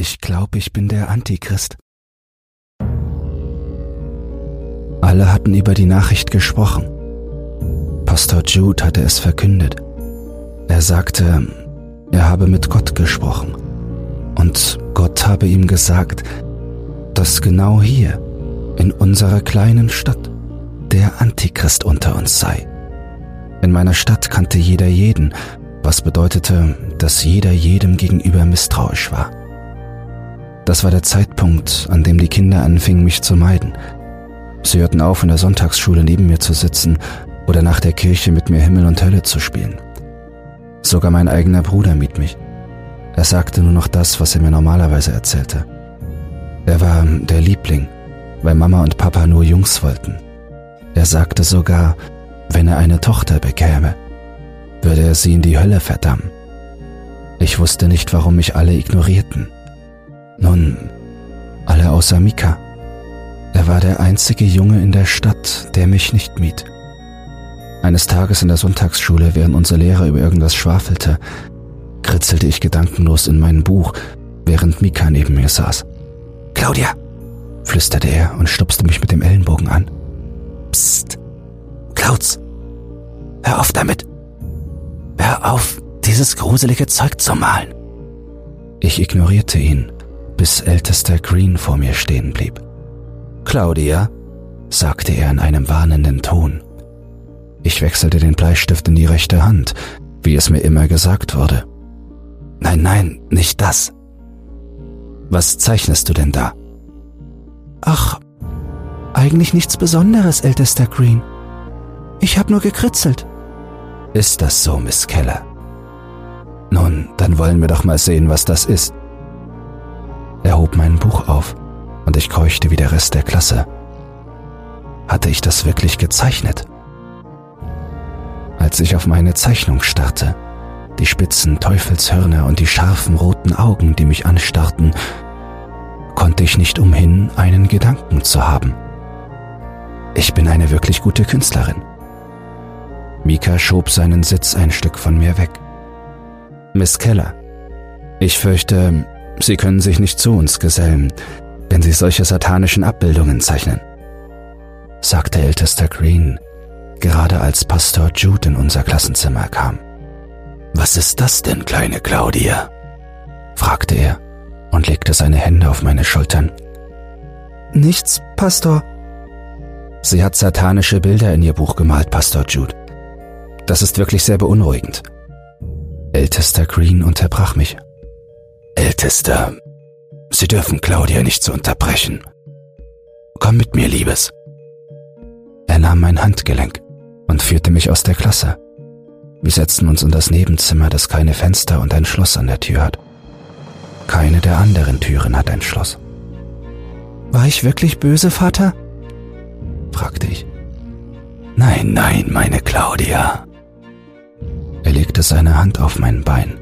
Ich glaube, ich bin der Antichrist. Alle hatten über die Nachricht gesprochen. Pastor Jude hatte es verkündet. Er sagte, er habe mit Gott gesprochen. Und Gott habe ihm gesagt, dass genau hier, in unserer kleinen Stadt, der Antichrist unter uns sei. In meiner Stadt kannte jeder jeden, was bedeutete, dass jeder jedem gegenüber misstrauisch war. Das war der Zeitpunkt, an dem die Kinder anfingen, mich zu meiden. Sie hörten auf, in der Sonntagsschule neben mir zu sitzen oder nach der Kirche mit mir Himmel und Hölle zu spielen. Sogar mein eigener Bruder mied mich. Er sagte nur noch das, was er mir normalerweise erzählte. Er war der Liebling, weil Mama und Papa nur Jungs wollten. Er sagte sogar, wenn er eine Tochter bekäme, würde er sie in die Hölle verdammen. Ich wusste nicht, warum mich alle ignorierten. Nun, alle außer Mika. Er war der einzige Junge in der Stadt, der mich nicht mied. Eines Tages in der Sonntagsschule, während unser Lehrer über irgendwas schwafelte, kritzelte ich gedankenlos in mein Buch, während Mika neben mir saß. Claudia, flüsterte er und stupste mich mit dem Ellenbogen an. Psst, Klaus, hör auf damit. Hör auf, dieses gruselige Zeug zu malen. Ich ignorierte ihn, bis ältester Green vor mir stehen blieb. Claudia, sagte er in einem warnenden Ton. Ich wechselte den Bleistift in die rechte Hand, wie es mir immer gesagt wurde. Nein, nein, nicht das. Was zeichnest du denn da? Ach, eigentlich nichts Besonderes, ältester Green. Ich hab nur gekritzelt. Ist das so, Miss Keller? Nun, dann wollen wir doch mal sehen, was das ist. Er hob mein Buch auf und ich keuchte wie der Rest der Klasse. Hatte ich das wirklich gezeichnet? Als ich auf meine Zeichnung starrte, die spitzen Teufelshörner und die scharfen roten Augen, die mich anstarrten, konnte ich nicht umhin, einen Gedanken zu haben. Ich bin eine wirklich gute Künstlerin. Mika schob seinen Sitz ein Stück von mir weg. Miss Keller, ich fürchte, Sie können sich nicht zu uns gesellen, wenn Sie solche satanischen Abbildungen zeichnen, sagte ältester Green, gerade als Pastor Jude in unser Klassenzimmer kam. Was ist das denn, kleine Claudia? fragte er und legte seine Hände auf meine Schultern. Nichts, Pastor. Sie hat satanische Bilder in ihr Buch gemalt, Pastor Jude. Das ist wirklich sehr beunruhigend. Ältester Green unterbrach mich. Ältester, Sie dürfen Claudia nicht so unterbrechen. Komm mit mir, Liebes. Er nahm mein Handgelenk und führte mich aus der Klasse. Wir setzten uns in das Nebenzimmer, das keine Fenster und ein Schloss an der Tür hat. Keine der anderen Türen hat ein Schloss. War ich wirklich böse, Vater? fragte ich. Nein, nein, meine Claudia. Er legte seine Hand auf mein Bein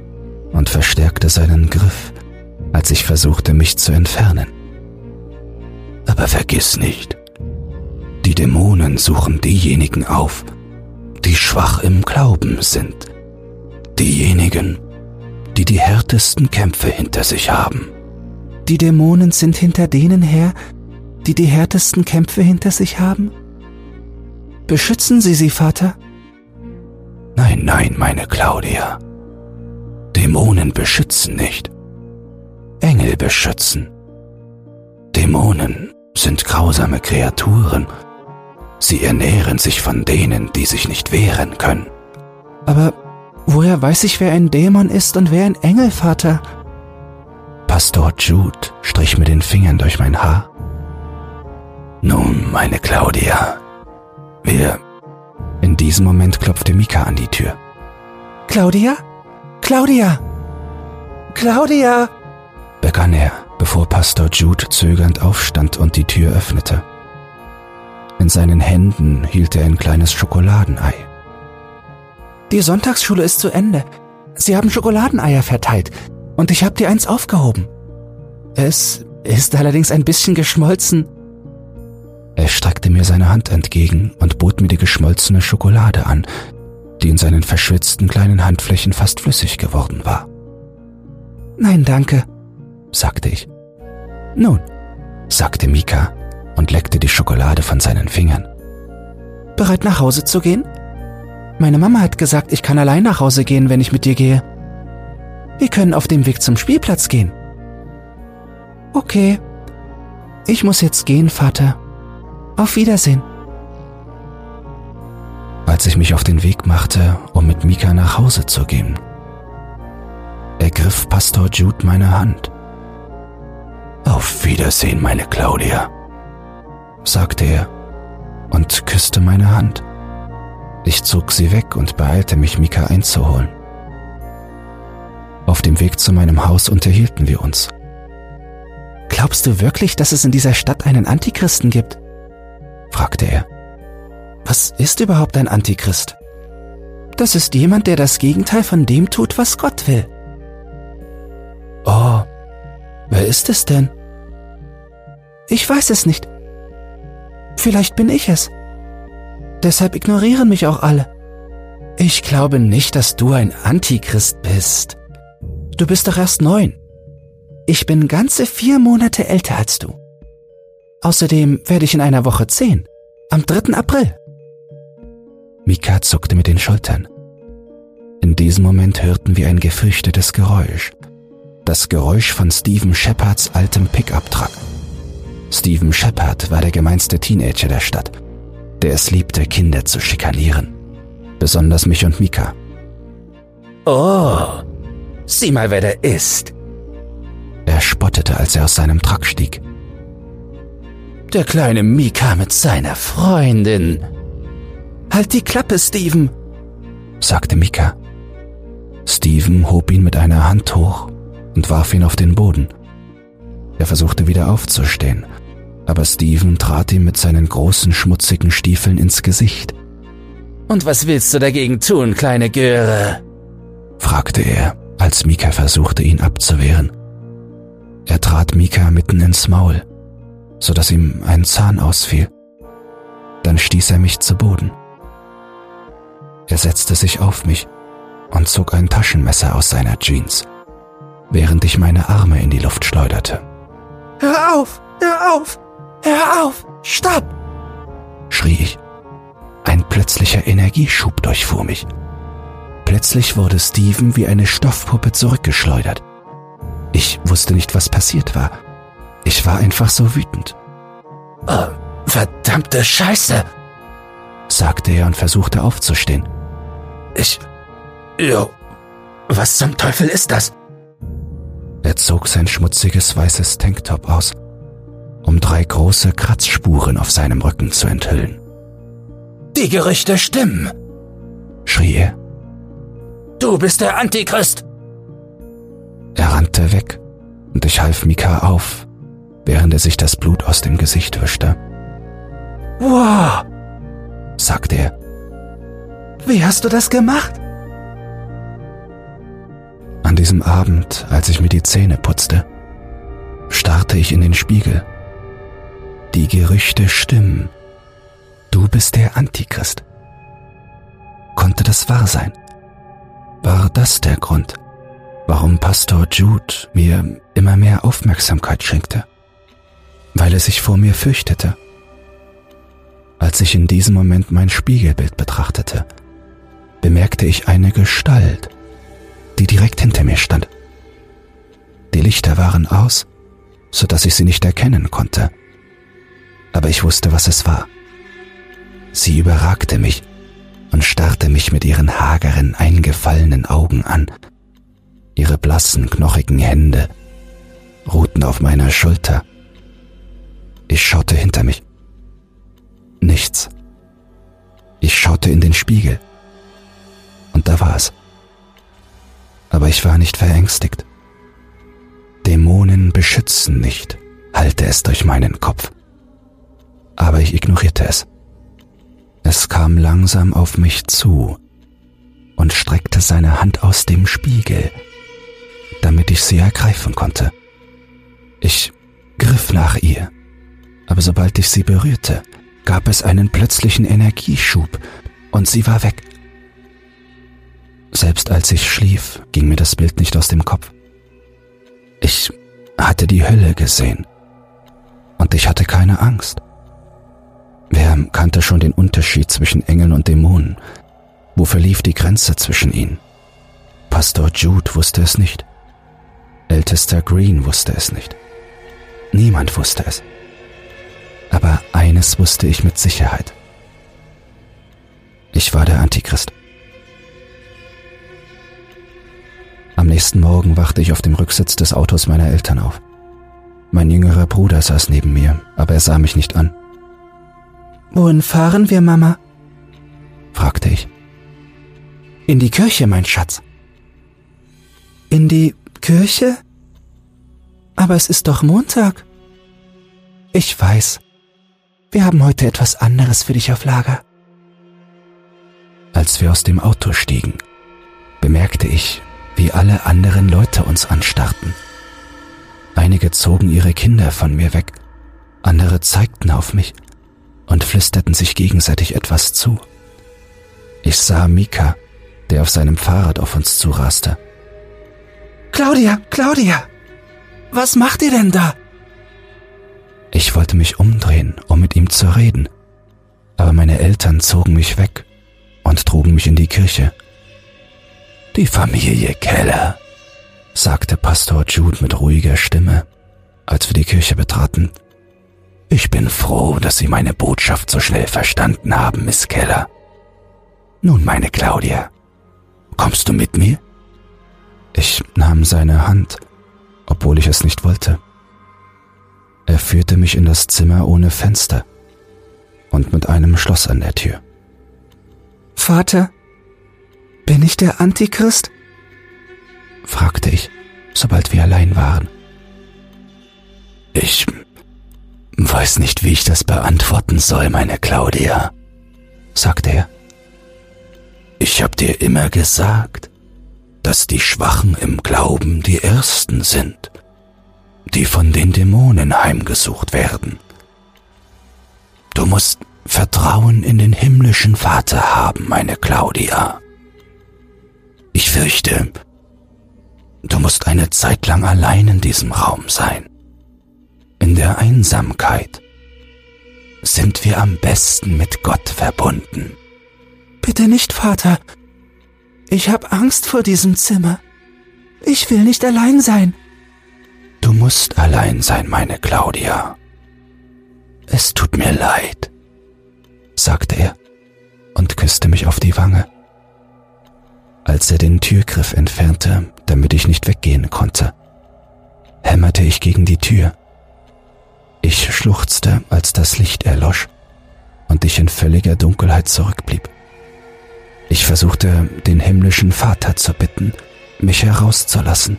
und verstärkte seinen Griff, als ich versuchte, mich zu entfernen. Aber vergiss nicht, die Dämonen suchen diejenigen auf, die schwach im Glauben sind, diejenigen, die die härtesten Kämpfe hinter sich haben. Die Dämonen sind hinter denen her, die die härtesten Kämpfe hinter sich haben? Beschützen Sie sie, Vater? Nein, nein, meine Claudia. Dämonen beschützen nicht. Engel beschützen. Dämonen sind grausame Kreaturen. Sie ernähren sich von denen, die sich nicht wehren können. Aber woher weiß ich, wer ein Dämon ist und wer ein Engel, Vater? Pastor Jude strich mit den Fingern durch mein Haar. Nun, meine Claudia, wir... In diesem Moment klopfte Mika an die Tür. Claudia? Claudia! Claudia! Begann er, bevor Pastor Jude zögernd aufstand und die Tür öffnete. In seinen Händen hielt er ein kleines Schokoladenei. Die Sonntagsschule ist zu Ende. Sie haben Schokoladeneier verteilt und ich habe dir eins aufgehoben. Es ist allerdings ein bisschen geschmolzen. Er streckte mir seine Hand entgegen und bot mir die geschmolzene Schokolade an, die in seinen verschwitzten kleinen Handflächen fast flüssig geworden war. Nein, danke, sagte ich. Nun, sagte Mika und leckte die Schokolade von seinen Fingern. Bereit nach Hause zu gehen? Meine Mama hat gesagt, ich kann allein nach Hause gehen, wenn ich mit dir gehe. Wir können auf dem Weg zum Spielplatz gehen. Okay. Ich muss jetzt gehen, Vater. Auf Wiedersehen. Als ich mich auf den Weg machte, um mit Mika nach Hause zu gehen, ergriff Pastor Jude meine Hand. Auf Wiedersehen, meine Claudia, sagte er und küsste meine Hand. Ich zog sie weg und beeilte mich, Mika einzuholen. Auf dem Weg zu meinem Haus unterhielten wir uns. Glaubst du wirklich, dass es in dieser Stadt einen Antichristen gibt? fragte er. Was ist überhaupt ein Antichrist? Das ist jemand, der das Gegenteil von dem tut, was Gott will. Oh, wer ist es denn? Ich weiß es nicht. Vielleicht bin ich es. Deshalb ignorieren mich auch alle. Ich glaube nicht, dass du ein Antichrist bist. Du bist doch erst neun. Ich bin ganze vier Monate älter als du. Außerdem werde ich in einer Woche zehn, am 3. April. Mika zuckte mit den Schultern. In diesem Moment hörten wir ein gefürchtetes Geräusch. Das Geräusch von Stephen Shepards altem Pickup-Truck. Stephen Shepard war der gemeinste Teenager der Stadt, der es liebte, Kinder zu schikanieren. Besonders mich und Mika. Oh, sieh mal, wer der ist. Er spottete, als er aus seinem Truck stieg. Der kleine Mika mit seiner Freundin. Halt die Klappe, Steven, sagte Mika. Steven hob ihn mit einer Hand hoch und warf ihn auf den Boden. Er versuchte wieder aufzustehen, aber Steven trat ihm mit seinen großen schmutzigen Stiefeln ins Gesicht. Und was willst du dagegen tun, kleine Göre? fragte er, als Mika versuchte, ihn abzuwehren. Er trat Mika mitten ins Maul, so dass ihm ein Zahn ausfiel. Dann stieß er mich zu Boden. Er setzte sich auf mich und zog ein Taschenmesser aus seiner Jeans, während ich meine Arme in die Luft schleuderte. Hör auf! Hör auf! Hör auf! Stopp! schrie ich. Ein plötzlicher Energieschub durchfuhr mich. Plötzlich wurde Steven wie eine Stoffpuppe zurückgeschleudert. Ich wusste nicht, was passiert war. Ich war einfach so wütend. Oh, verdammte Scheiße, sagte er und versuchte aufzustehen. Ich. Jo. Was zum Teufel ist das? Er zog sein schmutziges weißes Tanktop aus um drei große Kratzspuren auf seinem Rücken zu enthüllen. Die Gerüchte stimmen, schrie er. Du bist der Antichrist! Er rannte weg und ich half Mika auf, während er sich das Blut aus dem Gesicht wischte. Wow, sagte er. Wie hast du das gemacht? An diesem Abend, als ich mir die Zähne putzte, starrte ich in den Spiegel die Gerüchte stimmen. Du bist der Antichrist. Konnte das wahr sein? War das der Grund, warum Pastor Jude mir immer mehr Aufmerksamkeit schenkte? Weil er sich vor mir fürchtete? Als ich in diesem Moment mein Spiegelbild betrachtete, bemerkte ich eine Gestalt, die direkt hinter mir stand. Die Lichter waren aus, so dass ich sie nicht erkennen konnte aber ich wusste, was es war. Sie überragte mich und starrte mich mit ihren hageren, eingefallenen Augen an. Ihre blassen, knochigen Hände ruhten auf meiner Schulter. Ich schaute hinter mich. Nichts. Ich schaute in den Spiegel. Und da war es. Aber ich war nicht verängstigt. Dämonen beschützen nicht, halte es durch meinen Kopf aber ich ignorierte es. Es kam langsam auf mich zu und streckte seine Hand aus dem Spiegel, damit ich sie ergreifen konnte. Ich griff nach ihr, aber sobald ich sie berührte, gab es einen plötzlichen Energieschub und sie war weg. Selbst als ich schlief, ging mir das Bild nicht aus dem Kopf. Ich hatte die Hölle gesehen. Und ich hatte keine Angst. Wer kannte schon den Unterschied zwischen Engeln und Dämonen? Wo verlief die Grenze zwischen ihnen? Pastor Jude wusste es nicht. Ältester Green wusste es nicht. Niemand wusste es. Aber eines wusste ich mit Sicherheit. Ich war der Antichrist. Am nächsten Morgen wachte ich auf dem Rücksitz des Autos meiner Eltern auf. Mein jüngerer Bruder saß neben mir, aber er sah mich nicht an. Wohin fahren wir, Mama? fragte ich. In die Kirche, mein Schatz. In die Kirche? Aber es ist doch Montag. Ich weiß. Wir haben heute etwas anderes für dich auf Lager. Als wir aus dem Auto stiegen, bemerkte ich, wie alle anderen Leute uns anstarrten. Einige zogen ihre Kinder von mir weg, andere zeigten auf mich und flüsterten sich gegenseitig etwas zu. Ich sah Mika, der auf seinem Fahrrad auf uns zuraste. Claudia, Claudia, was macht ihr denn da? Ich wollte mich umdrehen, um mit ihm zu reden, aber meine Eltern zogen mich weg und trugen mich in die Kirche. Die Familie Keller, sagte Pastor Jude mit ruhiger Stimme, als wir die Kirche betraten. Ich bin froh, dass Sie meine Botschaft so schnell verstanden haben, Miss Keller. Nun, meine Claudia, kommst du mit mir? Ich nahm seine Hand, obwohl ich es nicht wollte. Er führte mich in das Zimmer ohne Fenster und mit einem Schloss an der Tür. Vater, bin ich der Antichrist? fragte ich, sobald wir allein waren. Ich weiß nicht, wie ich das beantworten soll, meine Claudia, sagte er. Ich hab dir immer gesagt, dass die Schwachen im Glauben die Ersten sind die von den Dämonen heimgesucht werden. Du musst Vertrauen in den himmlischen Vater haben, meine Claudia. Ich fürchte, du musst eine Zeit lang allein in diesem Raum sein. In der Einsamkeit sind wir am besten mit Gott verbunden. Bitte nicht, Vater. Ich habe Angst vor diesem Zimmer. Ich will nicht allein sein. Du musst allein sein, meine Claudia. Es tut mir leid, sagte er und küsste mich auf die Wange. Als er den Türgriff entfernte, damit ich nicht weggehen konnte, hämmerte ich gegen die Tür. Ich schluchzte, als das Licht erlosch und ich in völliger Dunkelheit zurückblieb. Ich versuchte, den himmlischen Vater zu bitten, mich herauszulassen,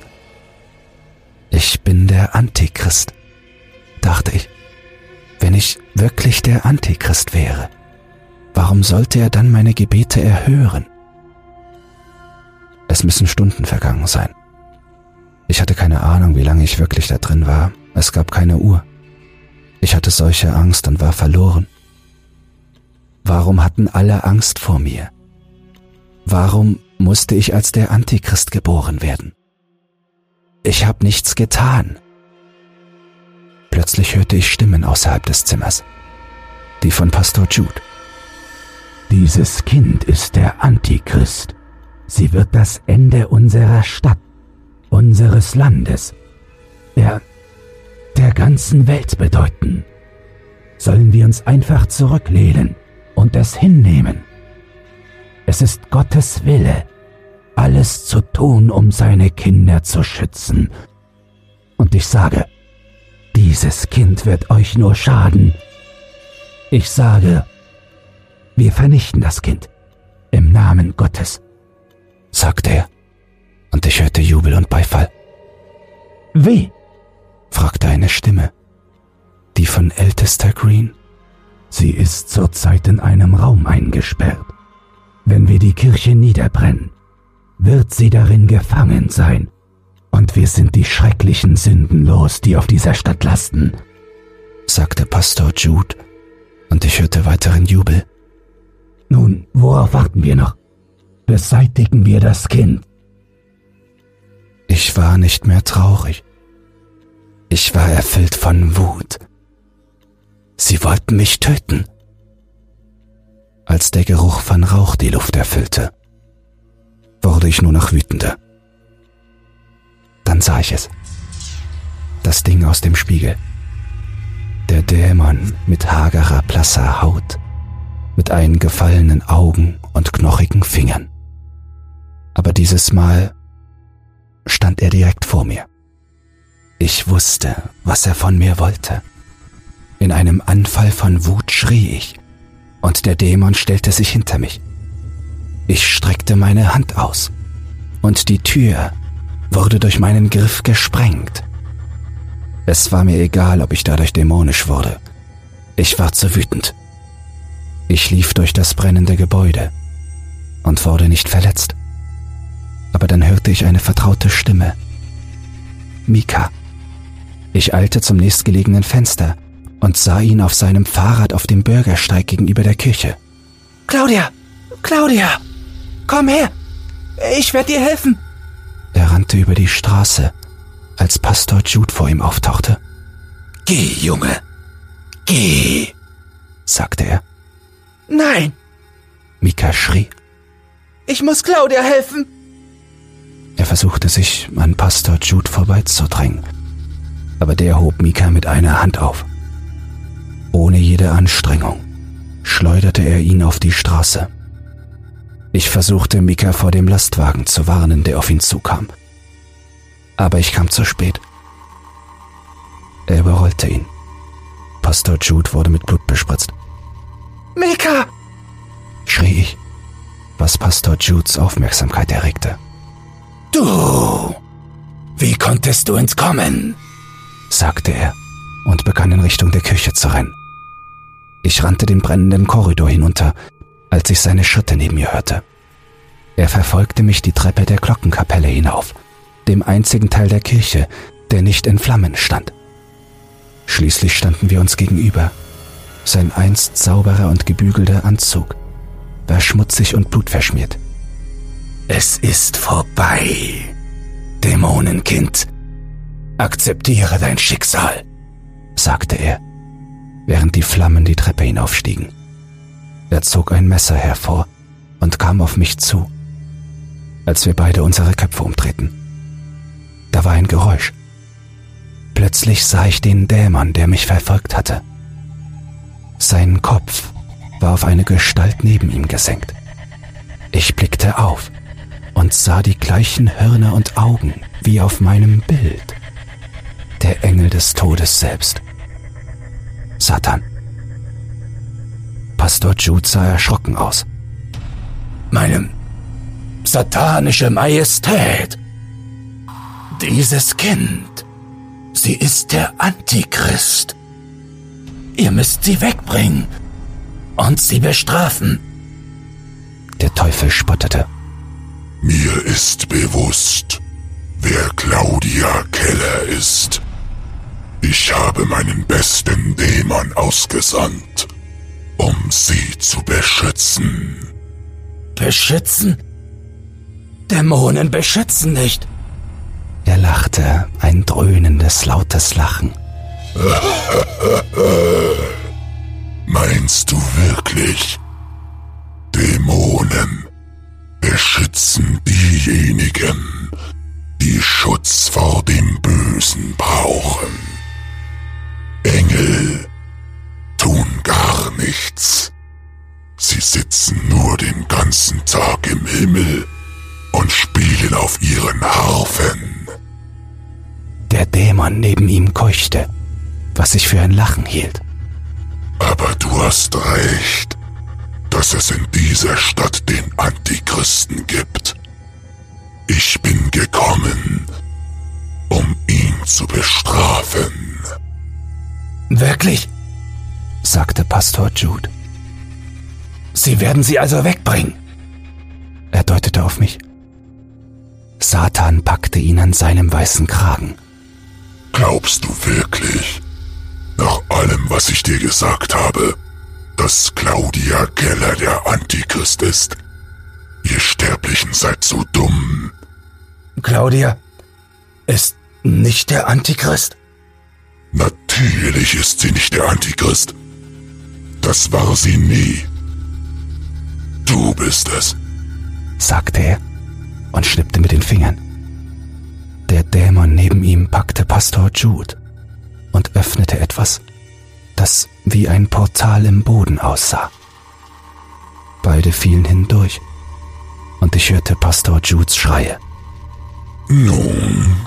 ich bin der Antichrist, dachte ich. Wenn ich wirklich der Antichrist wäre, warum sollte er dann meine Gebete erhören? Es müssen Stunden vergangen sein. Ich hatte keine Ahnung, wie lange ich wirklich da drin war. Es gab keine Uhr. Ich hatte solche Angst und war verloren. Warum hatten alle Angst vor mir? Warum musste ich als der Antichrist geboren werden? Ich habe nichts getan. Plötzlich hörte ich Stimmen außerhalb des Zimmers. Die von Pastor Jude. Dieses Kind ist der Antichrist. Sie wird das Ende unserer Stadt, unseres Landes, ganzen Welt bedeuten. Sollen wir uns einfach zurücklehnen und es hinnehmen? Es ist Gottes Wille, alles zu tun, um seine Kinder zu schützen. Und ich sage, dieses Kind wird euch nur schaden. Ich sage, wir vernichten das Kind im Namen Gottes, sagte er, und ich hörte Jubel und Beifall. Wie? Fragte eine Stimme, die von ältester Green. Sie ist zurzeit in einem Raum eingesperrt. Wenn wir die Kirche niederbrennen, wird sie darin gefangen sein. Und wir sind die schrecklichen Sünden los, die auf dieser Stadt lasten, sagte Pastor Jude, und ich hörte weiteren Jubel. Nun, worauf warten wir noch? Beseitigen wir das Kind. Ich war nicht mehr traurig. Ich war erfüllt von Wut. Sie wollten mich töten. Als der Geruch von Rauch die Luft erfüllte, wurde ich nur noch wütender. Dann sah ich es. Das Ding aus dem Spiegel. Der Dämon mit hagerer, blasser Haut, mit eingefallenen Augen und knochigen Fingern. Aber dieses Mal stand er direkt vor mir. Ich wusste, was er von mir wollte. In einem Anfall von Wut schrie ich, und der Dämon stellte sich hinter mich. Ich streckte meine Hand aus, und die Tür wurde durch meinen Griff gesprengt. Es war mir egal, ob ich dadurch dämonisch wurde. Ich war zu wütend. Ich lief durch das brennende Gebäude und wurde nicht verletzt. Aber dann hörte ich eine vertraute Stimme. Mika. Ich eilte zum nächstgelegenen Fenster und sah ihn auf seinem Fahrrad auf dem Bürgersteig gegenüber der Kirche. Claudia! Claudia! Komm her! Ich werde dir helfen! Er rannte über die Straße, als Pastor Jude vor ihm auftauchte. Geh, Junge! Geh! sagte er. Nein! Mika schrie. Ich muss Claudia helfen! Er versuchte sich an Pastor Jude vorbeizudrängen, aber der hob Mika mit einer Hand auf. Ohne jede Anstrengung schleuderte er ihn auf die Straße. Ich versuchte, Mika vor dem Lastwagen zu warnen, der auf ihn zukam. Aber ich kam zu spät. Er überrollte ihn. Pastor Jude wurde mit Blut bespritzt. Mika! schrie ich, was Pastor Judes Aufmerksamkeit erregte. Du! Wie konntest du entkommen? Sagte er und begann in Richtung der Küche zu rennen. Ich rannte den brennenden Korridor hinunter, als ich seine Schritte neben mir hörte. Er verfolgte mich die Treppe der Glockenkapelle hinauf, dem einzigen Teil der Kirche, der nicht in Flammen stand. Schließlich standen wir uns gegenüber. Sein einst sauberer und gebügelter Anzug war schmutzig und blutverschmiert. Es ist vorbei, Dämonenkind. Akzeptiere dein Schicksal, sagte er, während die Flammen die Treppe hinaufstiegen. Er zog ein Messer hervor und kam auf mich zu, als wir beide unsere Köpfe umdrehten. Da war ein Geräusch. Plötzlich sah ich den Dämon, der mich verfolgt hatte. Sein Kopf war auf eine Gestalt neben ihm gesenkt. Ich blickte auf und sah die gleichen Hörner und Augen wie auf meinem Bild. Der Engel des Todes selbst. Satan. Pastor Jude sah erschrocken aus. Meine satanische Majestät. Dieses Kind, sie ist der Antichrist. Ihr müsst sie wegbringen und sie bestrafen. Der Teufel spottete. Mir ist bewusst, wer Claudia Keller ist. Ich habe meinen besten Dämon ausgesandt, um sie zu beschützen. Beschützen? Dämonen beschützen nicht. Er lachte, ein dröhnendes, lautes Lachen. Meinst du wirklich? Dämonen beschützen diejenigen, die Schutz vor dem Bösen brauchen. Engel tun gar nichts. Sie sitzen nur den ganzen Tag im Himmel und spielen auf ihren Harfen. Der Dämon neben ihm keuchte, was sich für ein Lachen hielt. Aber du hast recht, dass es in dieser Stadt den Antichristen gibt. Ich bin gekommen, um ihn zu bestrafen. Wirklich? sagte Pastor Jude. Sie werden sie also wegbringen. Er deutete auf mich. Satan packte ihn an seinem weißen Kragen. Glaubst du wirklich, nach allem, was ich dir gesagt habe, dass Claudia Keller der Antichrist ist? Ihr Sterblichen seid so dumm. Claudia ist nicht der Antichrist? Natürlich ist sie nicht der Antichrist. Das war sie nie. Du bist es, sagte er und schnippte mit den Fingern. Der Dämon neben ihm packte Pastor Jude und öffnete etwas, das wie ein Portal im Boden aussah. Beide fielen hindurch und ich hörte Pastor Judes Schreie. Nun,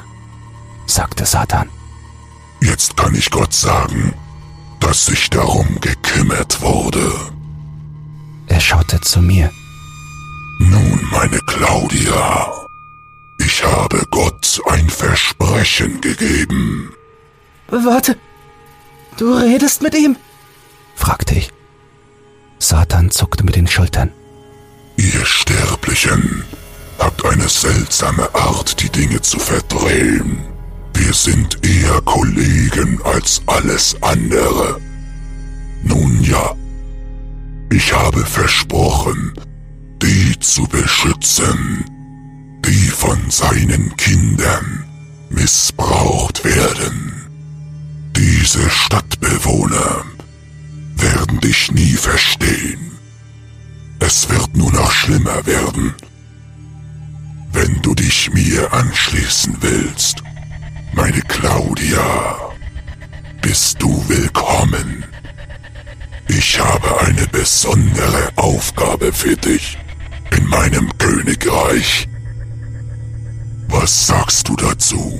sagte Satan. Jetzt kann ich Gott sagen, dass sich darum gekümmert wurde. Er schaute zu mir. Nun, meine Claudia, ich habe Gott ein Versprechen gegeben. Warte, du redest mit ihm? fragte ich. Satan zuckte mit den Schultern. Ihr Sterblichen habt eine seltsame Art, die Dinge zu verdrehen. Wir sind eher Kollegen als alles andere. Nun ja, ich habe versprochen, die zu beschützen, die von seinen Kindern missbraucht werden. Diese Stadtbewohner werden dich nie verstehen. Es wird nur noch schlimmer werden. Wenn du dich mir anschließen willst, meine Claudia, bist du willkommen. Ich habe eine besondere Aufgabe für dich in meinem Königreich. Was sagst du dazu?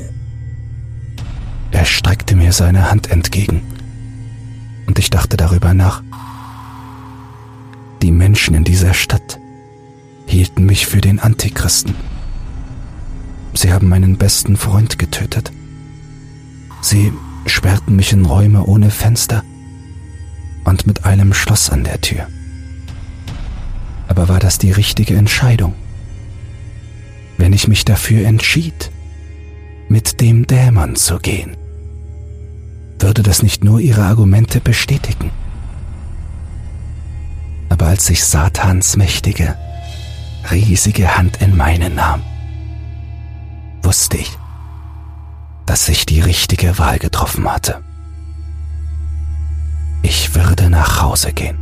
Er streckte mir seine Hand entgegen und ich dachte darüber nach. Die Menschen in dieser Stadt hielten mich für den Antichristen. Sie haben meinen besten Freund getötet. Sie sperrten mich in Räume ohne Fenster und mit einem Schloss an der Tür. Aber war das die richtige Entscheidung? Wenn ich mich dafür entschied, mit dem Dämon zu gehen, würde das nicht nur ihre Argumente bestätigen. Aber als sich Satans mächtige, riesige Hand in meine nahm, wusste ich, dass ich die richtige Wahl getroffen hatte. Ich würde nach Hause gehen.